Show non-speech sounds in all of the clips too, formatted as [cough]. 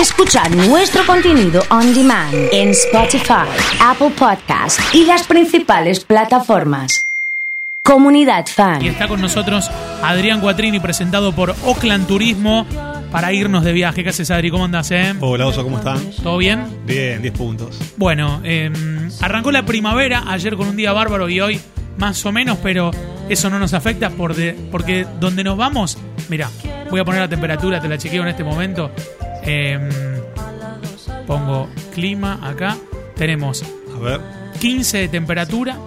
Escuchar nuestro contenido on demand en Spotify, Apple Podcast y las principales plataformas. Comunidad Fan. Y está con nosotros Adrián Cuatrini, presentado por Oakland Turismo, para irnos de viaje. ¿Qué haces, Adri? ¿Cómo andás, eh? Hola, Oso, ¿cómo están? ¿Todo bien? Bien, 10 puntos. Bueno, eh, arrancó la primavera, ayer con un día bárbaro y hoy más o menos, pero eso no nos afecta por de- porque donde nos vamos, mira, voy a poner la temperatura, te la chequeo en este momento. Eh, pongo clima acá. Tenemos A ver. 15 de temperatura,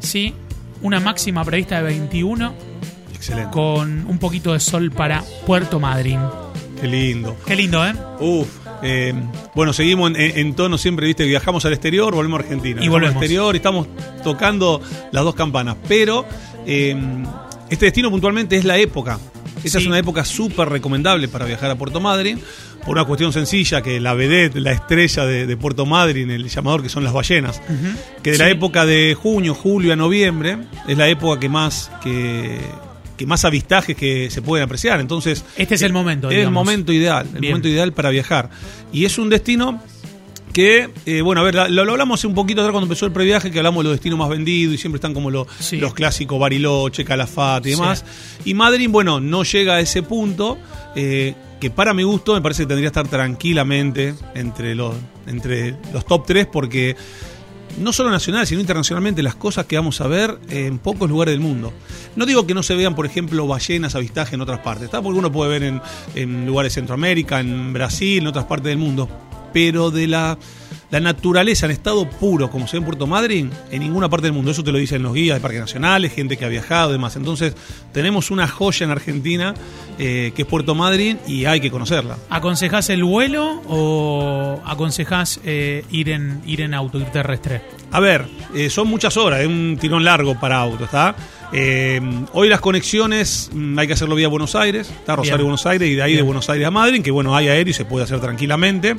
sí, una máxima prevista de 21 Excelente. con un poquito de sol para Puerto Madryn. Qué lindo. Qué lindo, ¿eh? Uf. eh, bueno, seguimos en, en tono siempre, viste, viajamos al exterior, volvemos a Argentina. Y volvemos. al exterior y estamos tocando las dos campanas. Pero eh, este destino puntualmente es la época. Esa Sí. es una época súper recomendable para viajar a Puerto Madryn. Por una cuestión sencilla, que la vedette, la estrella de, de Puerto Madryn, el llamador que son las ballenas, que de la época de junio, julio a noviembre, es la época que más, que, que más avistajes que se pueden apreciar. Entonces, Este es el momento, es el momento ideal, el Bien. momento ideal para viajar. Y es un destino que, eh, bueno, a ver, lo, lo hablamos un poquito atrás cuando empezó el previaje, que hablamos de los destinos más vendidos y siempre están como lo- Sí. los clásicos Bariloche, Calafate y Sí. demás. Y Madrid, bueno, no llega a ese punto, eh, que para mi gusto me parece que tendría que estar tranquilamente entre los, entre los top 3 porque no solo nacional, sino internacionalmente, las cosas que vamos a ver en pocos lugares del mundo. No digo que no se vean, por ejemplo, ballenas, avistaje en otras partes, ¿está? porque uno puede ver en, en lugares de Centroamérica, en Brasil, en otras partes del mundo, pero de la, la naturaleza en estado puro, como se ve en Puerto Madryn, en ninguna parte del mundo. Eso te lo dicen los guías de parques nacionales, gente que ha viajado y demás. Entonces, tenemos una joya en Argentina eh, que es Puerto Madryn y hay que conocerla. ¿Aconsejás el vuelo o aconsejás eh, ir, en, ir en auto, ir terrestre? A ver, eh, son muchas horas, es un tirón largo para auto, ¿está? Eh, hoy las conexiones mm, hay que hacerlo vía Buenos Aires, está Rosario, Bien. Buenos Aires, y de ahí Bien. de Buenos Aires a Madrid, que bueno, hay aéreo y se puede hacer tranquilamente.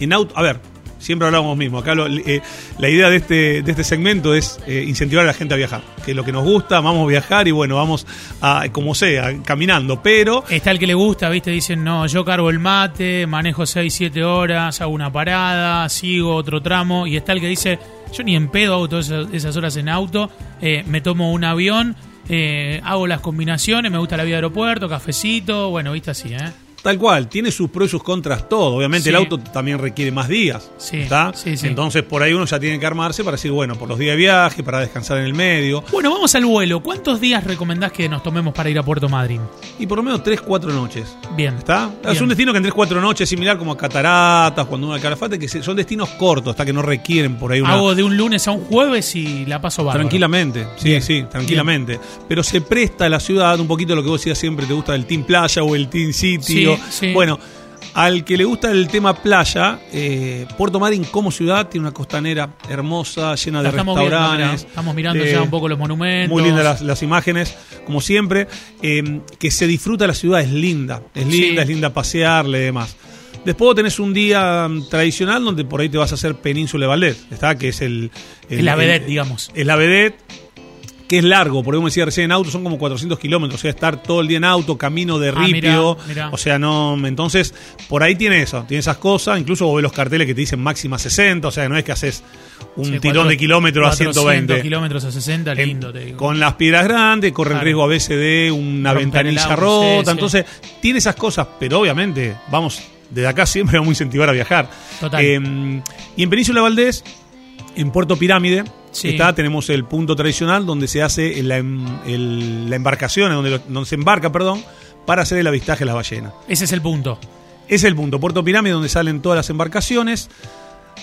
En auto, a ver, siempre hablamos mismo, acá lo- eh, la idea de este, de este segmento es eh, incentivar a la gente a viajar, que es lo que nos gusta, vamos a viajar y bueno, vamos a, como sea, caminando, pero... Está el que le gusta, ¿viste? Dicen, no, yo cargo el mate, manejo 6, 7 horas, hago una parada, sigo otro tramo. Y está el que dice, yo ni en pedo hago todas esas, horas en auto, eh, me tomo un avión, eh, hago las combinaciones, me gusta la vida de aeropuerto, cafecito, bueno, viste así, ¿eh? Tal cual, tiene sus pros y sus contras todo. Obviamente Sí. el auto también requiere más días. Sí, ¿está? sí, sí. Entonces por ahí uno ya tiene que armarse para decir, bueno, por los días de viaje, para descansar en el medio. Bueno, vamos al vuelo. ¿Cuántos días recomendás que nos tomemos para ir a Puerto Madryn? Y por lo menos 3, 4 noches. Bien. ¿Está? Es un destino que en 3, 4 noches, similar como a Cataratas, cuando uno al Calafate, que son destinos cortos, hasta que no requieren por ahí una. Hago de un lunes a un jueves y la paso bárbaro. Tranquilamente, sí, sí, tranquilamente. Pero se presta a la ciudad un poquito lo que vos decías siempre, te gusta el Team Playa o el Team City. Sí. Bueno, al que le gusta el tema playa, eh, Puerto Madryn como ciudad tiene una costanera hermosa, llena de estamos viendo, restaurantes. estamos mirando eh, ya un poco los monumentos. Muy lindas las, las imágenes, como siempre. eh, que se disfruta la ciudad, es linda. Es linda, Sí. es linda pasearle y demás. Después tenés un día mm, tradicional donde por ahí te vas a hacer Península de Valdés, ¿está? Que es el... La vedette, digamos. Es la vedette, que es largo, porque como decía recién en auto, son como 400 kilómetros, o sea, estar todo el día en auto, camino de Ah, ripio, mirá, mirá. o sea, no, entonces, por ahí tiene eso, tiene esas cosas, incluso vos ves los carteles que te dicen máxima 60, o sea, no es que haces un Sí, tirón cuatro- de kilómetros a 400 120. kilómetros a 60, En- lindo, te digo. Con las piedras grandes, corre el riesgo a veces de una ventanilla rota. sí, sí. Entonces, tiene esas cosas, pero obviamente, vamos, desde acá siempre vamos a incentivar a viajar. Total. Eh, y en Península Valdés, en Puerto Pirámide, Sí. está, tenemos el punto tradicional donde se hace la, em- el- la embarcación, donde, lo- donde se embarca, perdón, para hacer el avistaje de las ballenas. Ese es el punto. Es el punto, Puerto Pirámide, donde salen todas las embarcaciones,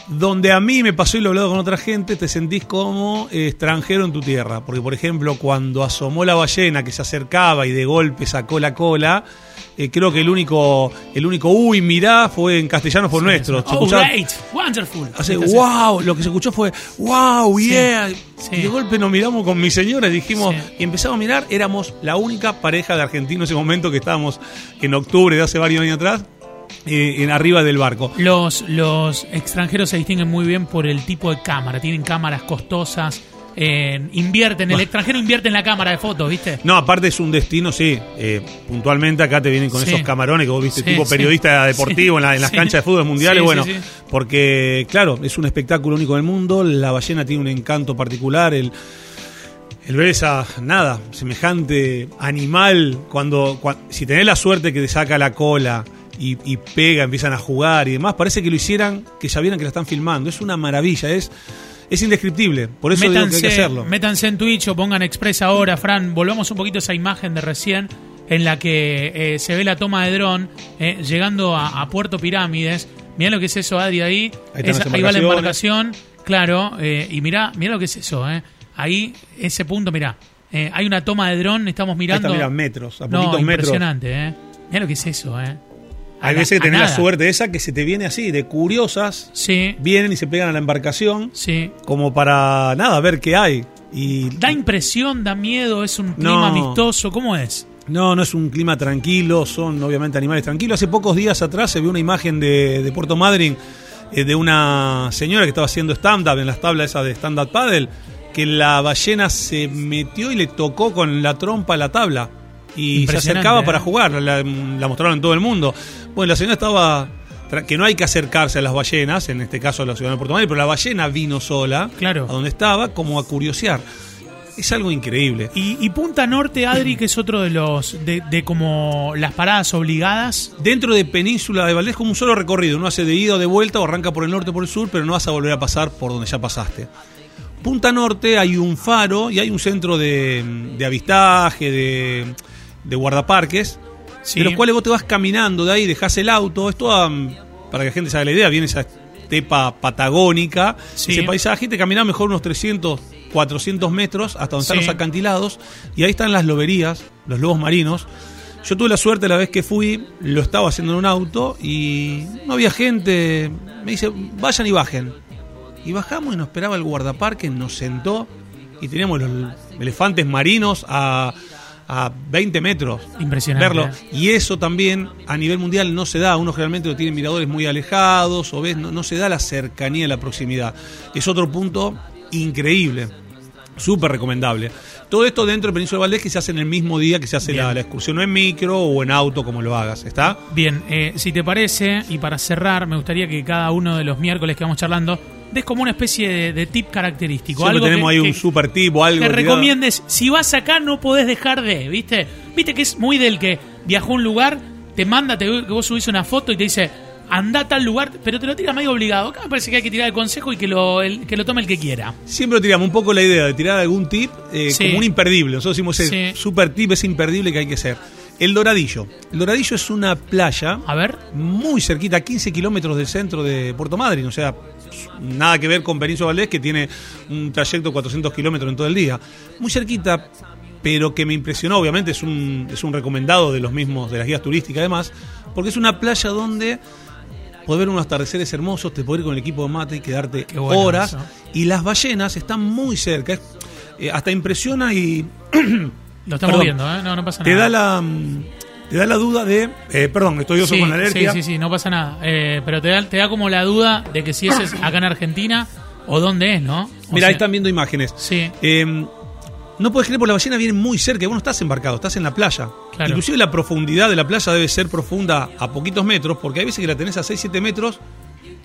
donde a mí me pasó y lo he hablado con otra gente, te sentís como eh, extranjero en tu tierra. Porque, por ejemplo, cuando asomó la ballena que se acercaba y de golpe sacó la cola, eh, creo que el único, el único uy, mirá, fue en castellano fue nuestro. Se Oh, great, wonderful. Así. wow, lo que se escuchó fue wow, Sí, yeah. sí. Y de golpe nos miramos con mi señora y dijimos, Sí. y empezamos a mirar, éramos la única pareja de argentinos en ese momento que estábamos en octubre de hace varios años atrás, eh, en arriba del barco. Los, los extranjeros se distinguen muy bien por el tipo de cámara. Tienen cámaras costosas, eh, invierten, el extranjero invierte en la cámara de fotos, ¿viste? No, aparte es un destino, sí. eh, puntualmente acá te vienen con Sí. esos camarones que vos viste, Sí, tipo sí. periodista [laughs] deportivo en, la- en las canchas de fútbol mundiales. Bueno, porque, claro, es un espectáculo único del mundo. La ballena tiene un encanto particular. El, el ver esa, nada, semejante animal, cuando, cua- si tenés la suerte que te saca la cola y, y pega, empiezan a jugar y demás, parece que lo hicieran, que ya vieran que la están filmando. Es una maravilla, es, es indescriptible. Por eso digo que hay que hacerlo. métanse en Twitch o pongan Express ahora, Fran. Volvamos un poquito a esa imagen de recién en la que eh, se ve la toma de dron eh, llegando a, a Puerto Pirámides. Mirá lo que es eso, Adri, ahí. Ahí ahí va la embarcación, claro. eh, y mirá, mirá lo que es eso, eh. Ahí, ese punto, mirá. hay una toma de dron, estamos Ahí mirando. está, mira, metros, a no, poquitos metros. impresionante, eh. Mirá lo que es eso, eh. Hay la- veces que tenés la suerte esa que se te viene así, de curiosas, Sí, vienen y se pegan a la embarcación sí. como para nada, ver qué hay. Y Da impresión, da miedo, es un clima No. amistoso, ¿cómo es? no, no es un clima tranquilo, son obviamente animales tranquilos. Hace pocos días atrás se vio una imagen de, de Puerto Madryn eh, de una señora que estaba haciendo stand-up en las tablas esas de stand-up paddle, que la ballena se metió y le tocó con la trompa a la tabla. Y se acercaba ¿eh? para jugar, la, la mostraron en todo el mundo. Bueno, la señora estaba que no hay que acercarse a las ballenas, en este caso a la ciudad de Puerto Madryn, pero la ballena vino sola Claro. a donde estaba como a curiosear. Es algo increíble. Y, y Punta Norte, Adri, que es otro de los de, de como las paradas obligadas. Dentro de Península de Valdés como un solo recorrido, uno hace de ida o de vuelta o arranca por el norte o por el sur, pero no vas a volver a pasar por donde ya pasaste. Punta Norte hay un faro y hay un centro de, de avistaje, de, de guardaparques, Sí. de los cuales vos te vas caminando de ahí, dejás el auto, es toda, mm, para que la gente se haga la idea, viene esa estepa patagónica, Sí. ese paisaje, y te caminás mejor unos 300, 400 metros hasta donde están los acantilados, y ahí están las loberías, los lobos marinos. Yo tuve la suerte la vez que fui, lo estaba haciendo en un auto y no había gente. Me dice, vayan y bajen. Y bajamos y nos esperaba el guardaparque, nos sentó y teníamos los elefantes marinos a, a 20 metros. Impresionante. Verlo. Y eso también a nivel mundial no se da. Uno generalmente lo tiene miradores muy alejados o ves, no, no se da la cercanía, la proximidad. Es otro punto increíble. Súper recomendable. Todo esto dentro de Península Valdés que se hace en el mismo día que se hace la, la excursión, no en micro o en auto, como lo hagas. ¿Está? Bien, eh, si te parece, y para cerrar, me gustaría que cada uno de los miércoles que vamos charlando des como una especie de, de tip característico. Siempre algo tenemos que- ahí que- un super tipo, algo. que tirado. recomiendes. Si vas acá, no podés dejar de, ¿viste? Viste que es muy del que viajó a un lugar, te manda, te, que vos subís una foto y te dice, anda a tal lugar, pero te lo tira medio obligado. Acá me parece que hay que tirar el consejo y que lo, el- que lo tome el que quiera. Siempre tiramos un poco la idea de tirar algún tip eh, Sí. como un imperdible. Nosotros decimos ese Sí. super tip, es imperdible que hay que hacer. El Doradillo. El Doradillo es una playa A ver, muy cerquita, a 15 kilómetros del centro de Puerto Madryn. O sea, nada que ver con Península Valdés, que tiene un trayecto de 400 kilómetros en todo el día. Muy cerquita, pero que me impresionó, obviamente, es un, es un recomendado de los mismos, de las guías turísticas además, porque es una playa donde podés ver unos atardeceres hermosos, te podés ir con el equipo de mate y quedarte bueno horas. eso. Y las ballenas están muy cerca. Es- eh, hasta impresiona y lo estamos [coughs] Perdón. viendo, ¿eh? No, no pasa te nada. da la mm, te da la duda de eh, perdón estoy yo sí, con la alergia Sí, sí, sí, no pasa nada. Eh, pero te da, te da como la duda de que si ese es acá en Argentina o dónde es, ¿no? Mira ahí están viendo imágenes Sí, Eh, no puedes creer porque la ballena viene muy cerca vos no estás embarcado, estás en la playa. Claro. Inclusive la profundidad de la playa debe ser profunda a poquitos metros, porque hay veces que la tenés a 6-7 metros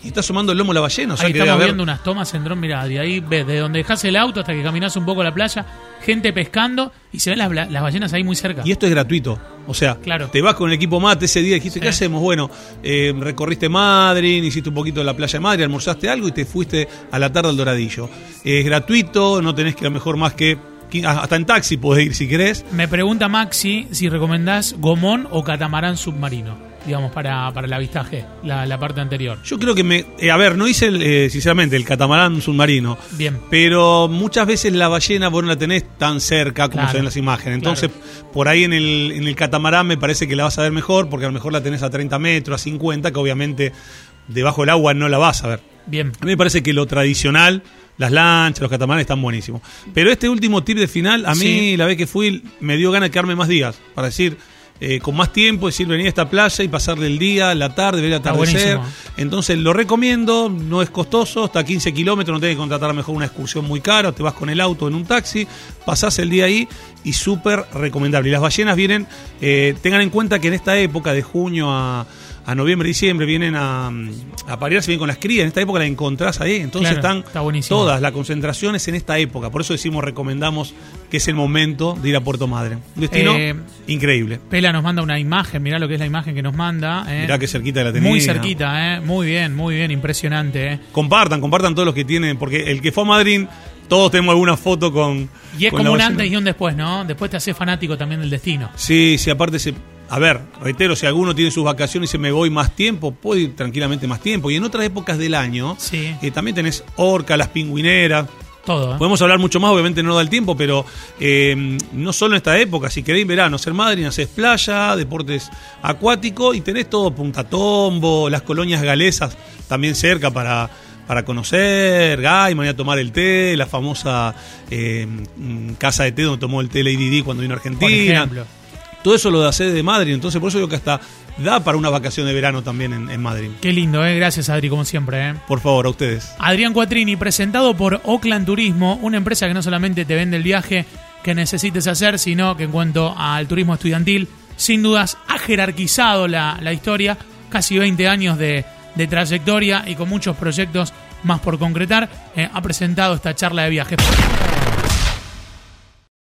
y está asomando el lomo la ballena. O sea ahí que estamos haber- viendo unas tomas en dron, mirá, de ahí ves, de donde dejas el auto hasta que caminas un poco a la playa, gente pescando y se ven las, las ballenas ahí muy cerca. Y esto es gratuito. O sea, Claro. te vas con el equipo mate ese día y dijiste, Sí. ¿qué hacemos? Bueno, eh, recorriste Madrid, hiciste un poquito de la playa de Madrid, almorzaste algo y te fuiste a la tarde al Doradillo. Es gratuito, no tenés que a lo mejor más que... qui- Hasta en taxi podés ir si querés. Me pregunta Maxi si recomendás gomón o catamarán submarino, digamos, para, para el avistaje, la, la parte anterior. Yo creo que me... eh, a ver, no hice, el, eh, sinceramente, el catamarán submarino. Bien. Pero muchas veces la ballena vos no la tenés tan cerca como Claro, se ven las imágenes. Entonces, por ahí en el, en el catamarán me parece que la vas a ver mejor, porque a lo mejor la tenés a 30 metros, a 50, que obviamente debajo del agua no la vas a ver. Bien. A mí me parece que lo tradicional, las lanchas, los catamaranes están buenísimos. Pero este último tip de final, a mí Sí. la vez que fui, me dio ganas de quedarme más días. Para decir, eh, con más tiempo, es decir, venir a esta playa y pasarle el día, la tarde, ver el atardecer. Entonces lo recomiendo, no es costoso, hasta 15 kilómetros, no tenés que contratar a lo mejor una excursión muy cara, te vas con el auto en un taxi, pasás el día ahí y súper recomendable. Y las ballenas vienen, eh, tengan en cuenta que en esta época de junio a, a noviembre, diciembre, vienen a, a parearse, vienen con las crías, en esta época la encontrás ahí, entonces Claro, están está todas, la concentración es en esta época, por eso decimos, recomendamos que es el momento de ir a Puerto Madre. Un destino Eh, increíble. Pela nos manda una imagen, mirá lo que es la imagen que nos manda. eh. Mirá qué cerquita de la tenía. Muy cerquita, eh. Muy bien, muy bien, impresionante, eh. Compartan, compartan todos los que tienen, porque el que fue a Madrid, todos tenemos alguna foto con. Y es con como un antes y un después, ¿no? Después te hace fanático también del destino. Sí, sí, aparte se. A ver, reitero, si alguno tiene sus vacaciones y se me voy más tiempo, puede ir tranquilamente más tiempo. Y en otras épocas del año, Sí. eh, también tenés orca, las pingüineras. Todo, ¿eh? Podemos hablar mucho más, obviamente no da el tiempo, pero eh, no solo en esta época, si queréis verano, ser Madrid, haces playa, deportes acuáticos y tenés todo Punta Tombo, las colonias galesas también cerca para, para conocer, Gaiman, ir a tomar el té, la famosa eh, mm, casa de té donde tomó el té Lady Di cuando vino a Por Argentina. ejemplo. Todo eso lo da sede de Madrid, entonces por eso digo que hasta da para una vacación de verano también en, en Madrid. Qué lindo, ¿eh? Gracias, Adri, como siempre, ¿eh? Por favor, a ustedes. Adrián Cuatrini, presentado por Oakland Turismo, una empresa que no solamente te vende el viaje que necesites hacer, sino que en cuanto al turismo estudiantil, sin dudas ha jerarquizado la, la historia, casi 20 años de, de trayectoria y con muchos proyectos más por concretar, eh, ha presentado esta charla de viajes.